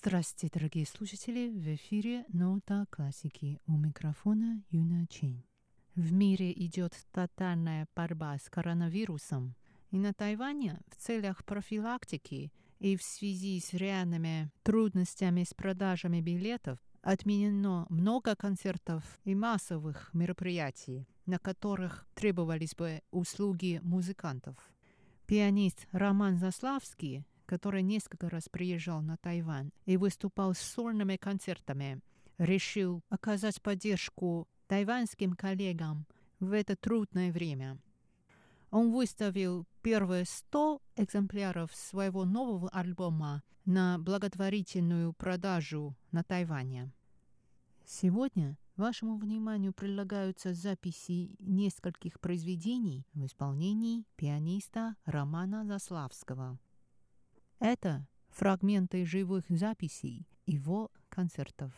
Здравствуйте, дорогие слушатели! В эфире «Нота классики» у микрофона Юна Чин. В мире идет тотальная борьба с коронавирусом. И на Тайване в целях профилактики и в связи с реальными трудностями с продажами билетов отменено много концертов и массовых мероприятий, на которых требовались бы услуги музыкантов. Пианист Роман Заславский который несколько раз приезжал на Тайвань и выступал с сольными концертами, решил оказать поддержку тайваньским коллегам в это трудное время. Он выставил первые 100 экземпляров своего нового альбома на благотворительную продажу на Тайване. Сегодня вашему вниманию предлагаются записи нескольких произведений в исполнении пианиста Романа Заславского – это фрагменты живых записей его концертов.